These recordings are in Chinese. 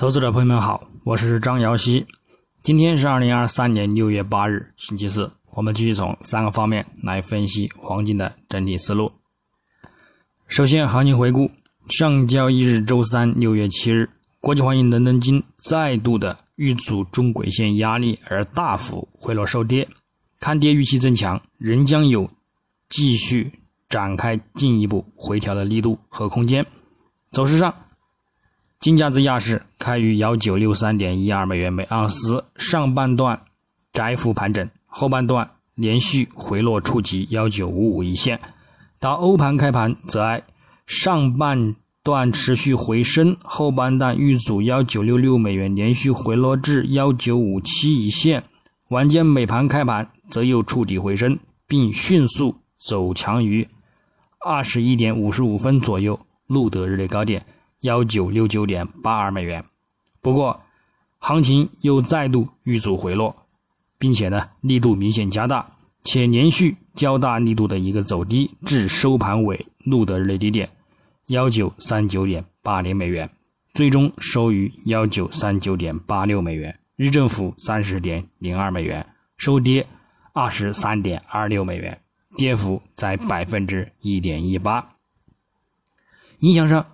投资者朋友们好，我是张瑶希。今天是二零二三年六月八日，星期四。我们继续从三个方面来分析黄金的整体思路。首先，行情回顾：上交易日周三六月七日，国际黄金伦敦金再度的遇阻中轨线压力而大幅回落收跌，看跌预期增强，仍将有继续展开进一步回调的力度和空间。走势上。金价自亚市开于幺九六三点一二美元每盎司，上半段窄幅盘整，后半段连续回落触及幺九五五一线。到欧盘开盘则挨上半段持续回升，后半段遇阻幺九六六美元，连续回落至幺九五七一线。晚间美盘开盘则又触底回升，并迅速走强于二十一点五十五分左右录得日内高点。幺九六九点八二美元，不过行情又再度遇阻回落，并且呢力度明显加大，且连续较大力度的一个走低，至收盘尾录得日内低点幺九三九点八零美元，最终收于幺九三九点八六美元，日振幅三十点零二美元，收跌二十三点二六美元，跌幅在百分之一点一八。影响上。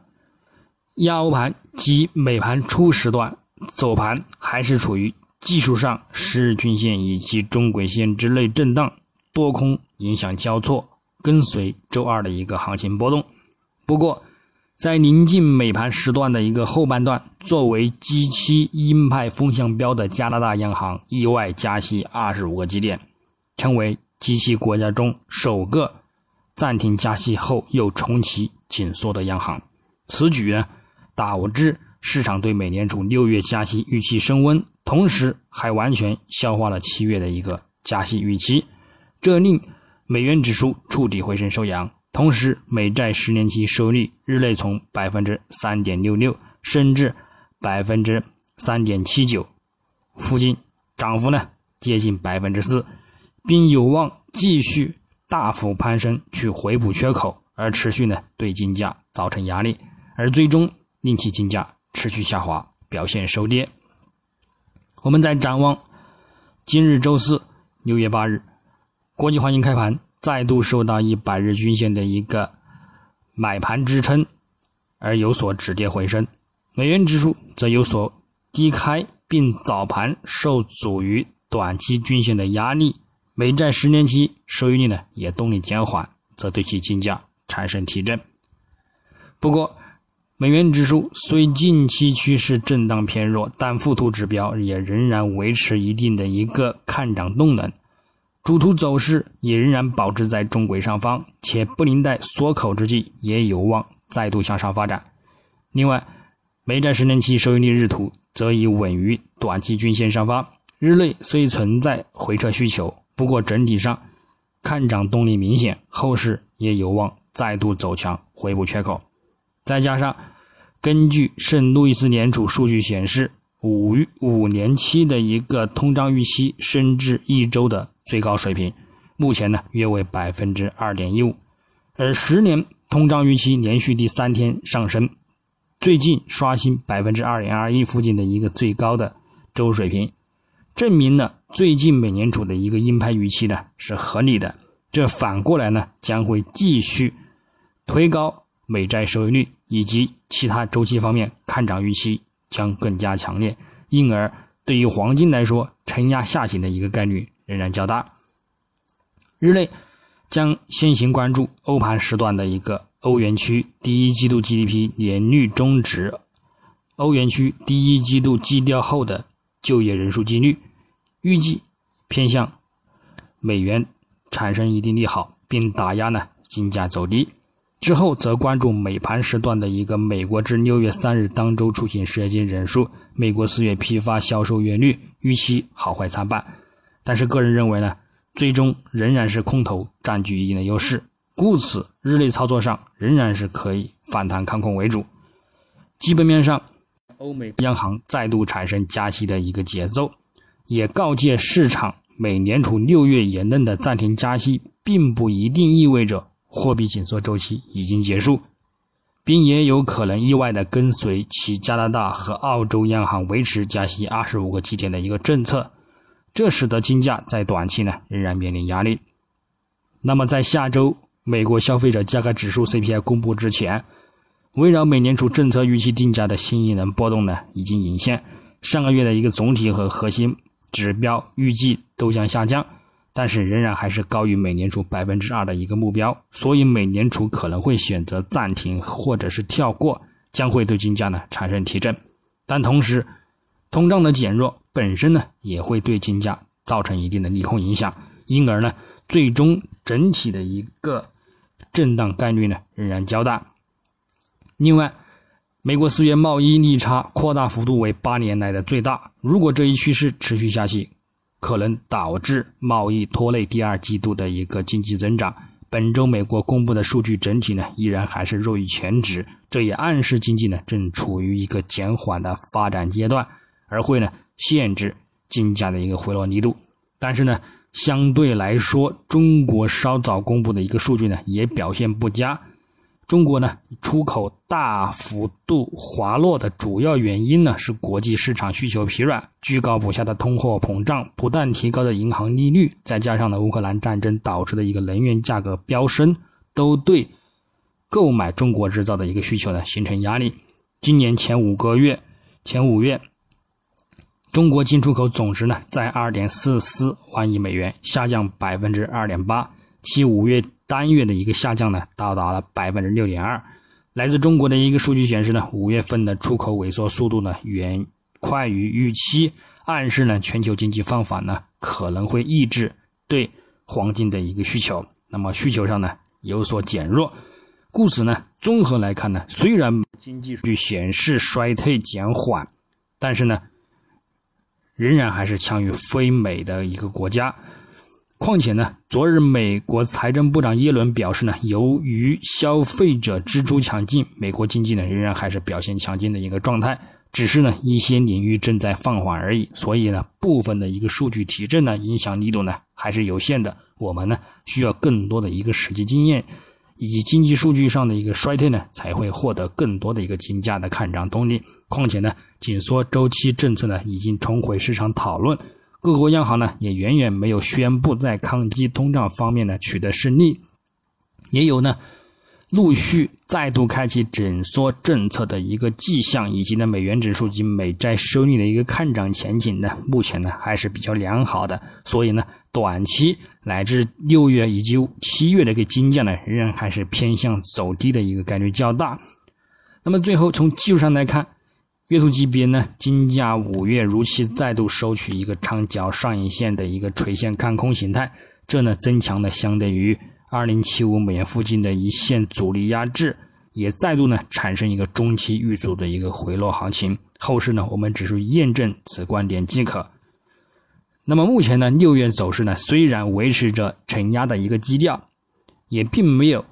亚欧盘及美盘初时段走盘还是处于技术上十日均线以及中轨线之内震荡，多空影响交错，跟随周二的一个行情波动。不过，在临近美盘时段的一个后半段，作为 G7 鹰派风向标的加拿大央行意外加息二十五个基点，成为 G7 国家中首个暂停加息后又重启紧缩的央行。此举呢？导致市场对美联储六月加息预期升温，同时还完全消化了七月的一个加息预期，这令美元指数触底回升收阳。同时，美债十年期收益率日内从百分之三点六六升至百分之三点七九附近，涨幅呢接近百分之四，并有望继续大幅攀升去回补缺口，而持续呢对金价造成压力，而最终。令其金价持续下滑，表现收跌。我们再展望今日周四六月八日，国际黄金开盘再度受到一百日均线的一个买盘支撑，而有所止跌回升。美元指数则有所低开，并早盘受阻于短期均线的压力。美债十年期收益率呢也动力减缓，则对其金价产生提振。不过，美元指数虽近期趋势震荡偏弱，但附图指标也仍然维持一定的一个看涨动能，主图走势也仍然保持在中轨上方，且布林带缩口之际也有望再度向上发展。另外，美债十年期收益率日图则已稳于短期均线上方，日内虽存在回撤需求，不过整体上看涨动力明显，后市也有望再度走强回补缺口。再加上，根据圣路易斯联储数据显示，五五年期的一个通胀预期升至一周的最高水平，目前呢约为百分之二点一五，而十年通胀预期连续第三天上升，最近刷新百分之二点二一附近的一个最高的周水平，证明了最近美联储的一个鹰派预期呢是合理的，这反过来呢将会继续推高美债收益率。以及其他周期方面看涨预期将更加强烈，因而对于黄金来说，承压下行的一个概率仍然较大。日内将先行关注欧盘时段的一个欧元区第一季度 GDP 年率终值，欧元区第一季度基调后的就业人数几率，预计偏向美元产生一定利好，并打压呢金价走低。之后则关注美盘时段的一个美国至六月三日当周出行失业金人数、美国四月批发销售月率预期好坏参半，但是个人认为呢，最终仍然是空头占据一定的优势，故此日内操作上仍然是可以反弹看空为主。基本面上，欧美央行再度产生加息的一个节奏，也告诫市场，美联储六月言论的暂停加息，并不一定意味着。货币紧缩周期已经结束，并也有可能意外的跟随其加拿大和澳洲央行维持加息二十五个基点的一个政策，这使得金价在短期呢仍然面临压力。那么在下周美国消费者价格指数 CPI 公布之前，围绕美联储政策预期定价的新一轮波动呢已经隐现。上个月的一个总体和核心指标预计都将下降。但是仍然还是高于美联储百分之二的一个目标，所以美联储可能会选择暂停或者是跳过，将会对金价呢产生提振。但同时，通胀的减弱本身呢也会对金价造成一定的利空影响，因而呢最终整体的一个震荡概率呢仍然较大。另外，美国四月贸易逆差扩大幅度为八年来的最大，如果这一趋势持续下去。可能导致贸易拖累第二季度的一个经济增长。本周美国公布的数据整体呢依然还是弱于前值，这也暗示经济呢正处于一个减缓的发展阶段，而会呢限制金价的一个回落力度。但是呢，相对来说，中国稍早公布的一个数据呢也表现不佳。中国呢出口大幅度滑落的主要原因呢是国际市场需求疲软、居高不下的通货膨胀、不断提高的银行利率，再加上呢乌克兰战争导致的一个能源价格飙升，都对购买中国制造的一个需求呢形成压力。今年前五个月，前五月，中国进出口总值呢在二点四四万亿美元，下降百分之二点八，其五月。单月的一个下降呢，到达了百分之六点二。来自中国的一个数据显示呢，五月份的出口萎缩速度呢远快于预期，暗示呢全球经济放缓呢可能会抑制对黄金的一个需求。那么需求上呢有所减弱。故此呢，综合来看呢，虽然经济数据显示衰退减缓，但是呢，仍然还是强于非美的一个国家。况且呢，昨日美国财政部长耶伦表示呢，由于消费者支出强劲，美国经济呢仍然还是表现强劲的一个状态，只是呢一些领域正在放缓而已。所以呢，部分的一个数据提振呢，影响力度呢还是有限的。我们呢需要更多的一个实际经验，以及经济数据上的一个衰退呢，才会获得更多的一个金价的看涨动力。况且呢，紧缩周期政策呢已经重回市场讨论。各国央行呢也远远没有宣布在抗击通胀方面呢取得胜利，也有呢陆续再度开启紧缩政策的一个迹象，以及呢美元指数及美债收益的一个看涨前景呢，目前呢还是比较良好的。所以呢，短期乃至六月以及七月的一个金价呢，仍然还是偏向走低的一个概率较大。那么最后从技术上来看。月度级别呢，金价五月如期再度收取一个长角上影线的一个垂线看空形态，这呢增强了相对于二零七五美元附近的一线阻力压制，也再度呢产生一个中期遇阻的一个回落行情。后市呢，我们只是验证此观点即可。那么目前呢，六月走势呢虽然维持着承压的一个基调，也并没有。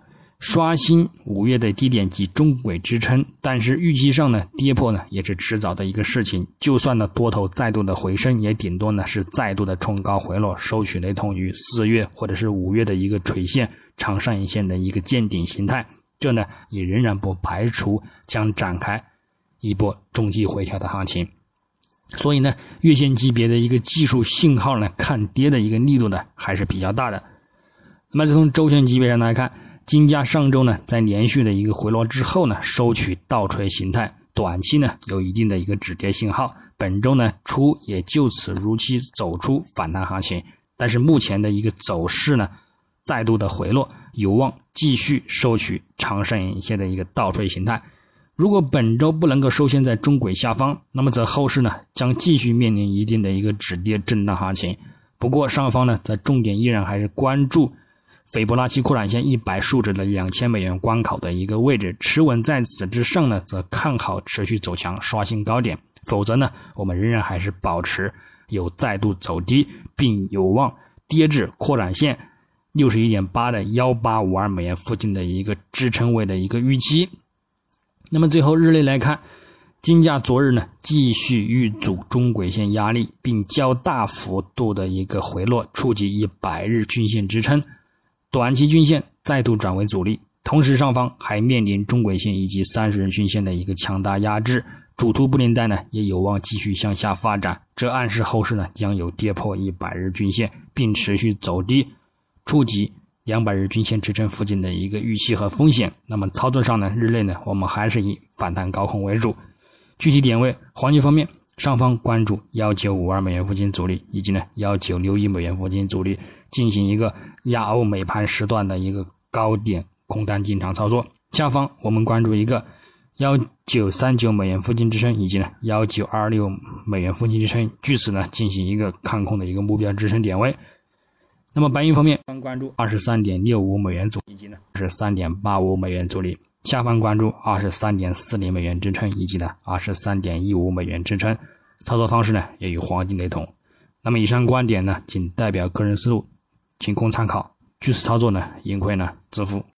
刷新五月的低点及中轨支撑，但是预期上呢，跌破呢也是迟早的一个事情。就算呢多头再度的回升，也顶多呢是再度的冲高回落，收取雷同于四月或者是五月的一个垂线长上影线的一个见顶形态。这呢也仍然不排除将展开一波中期回调的行情。所以呢，月线级别的一个技术信号呢，看跌的一个力度呢还是比较大的。那么从周线级别上来看。金价上周呢，在连续的一个回落之后呢，收取倒锤形态，短期呢有一定的一个止跌信号。本周呢初也就此如期走出反弹行情，但是目前的一个走势呢，再度的回落，有望继续收取长上影线的一个倒锤形态。如果本周不能够收线在中轨下方，那么则后市呢将继续面临一定的一个止跌震荡行情。不过上方呢，在重点依然还是关注。斐波那契扩展线一百数值的两千美元关口的一个位置，持稳在此之上呢，则看好持续走强，刷新高点；否则呢，我们仍然还是保持有再度走低，并有望跌至扩展线六十一点八的幺八五二美元附近的一个支撑位的一个预期。那么最后日内来看，金价昨日呢继续遇阻中轨线压力，并较大幅度的一个回落，触及一百日均线支撑。短期均线再度转为阻力，同时上方还面临中轨线以及三十日均线的一个强大压制，主图布林带呢也有望继续向下发展，这暗示后市呢将有跌破一百日均线，并持续走低，触及两百日均线支撑附近的一个预期和风险。那么操作上呢，日内呢我们还是以反弹高空为主。具体点位，黄金方面，上方关注幺九五二美元附近阻力，以及呢幺九六一美元附近阻力，进行一个亚欧美盘时段的一个高点。空单进场操作，下方我们关注一个幺九三九美元附近支撑，以及呢幺九二六美元附近支撑，据此呢进行一个看空的一个目标支撑点位。那么白银方面，关注二十三点六五美元阻力，以及呢二十三点八五美元阻力；下方关注二十三点四零美元支撑，以及呢二十三点一五美元支撑。操作方式呢也与黄金雷同。那么以上观点呢仅代表个人思路，仅供参考。据此操作呢，盈亏呢自负。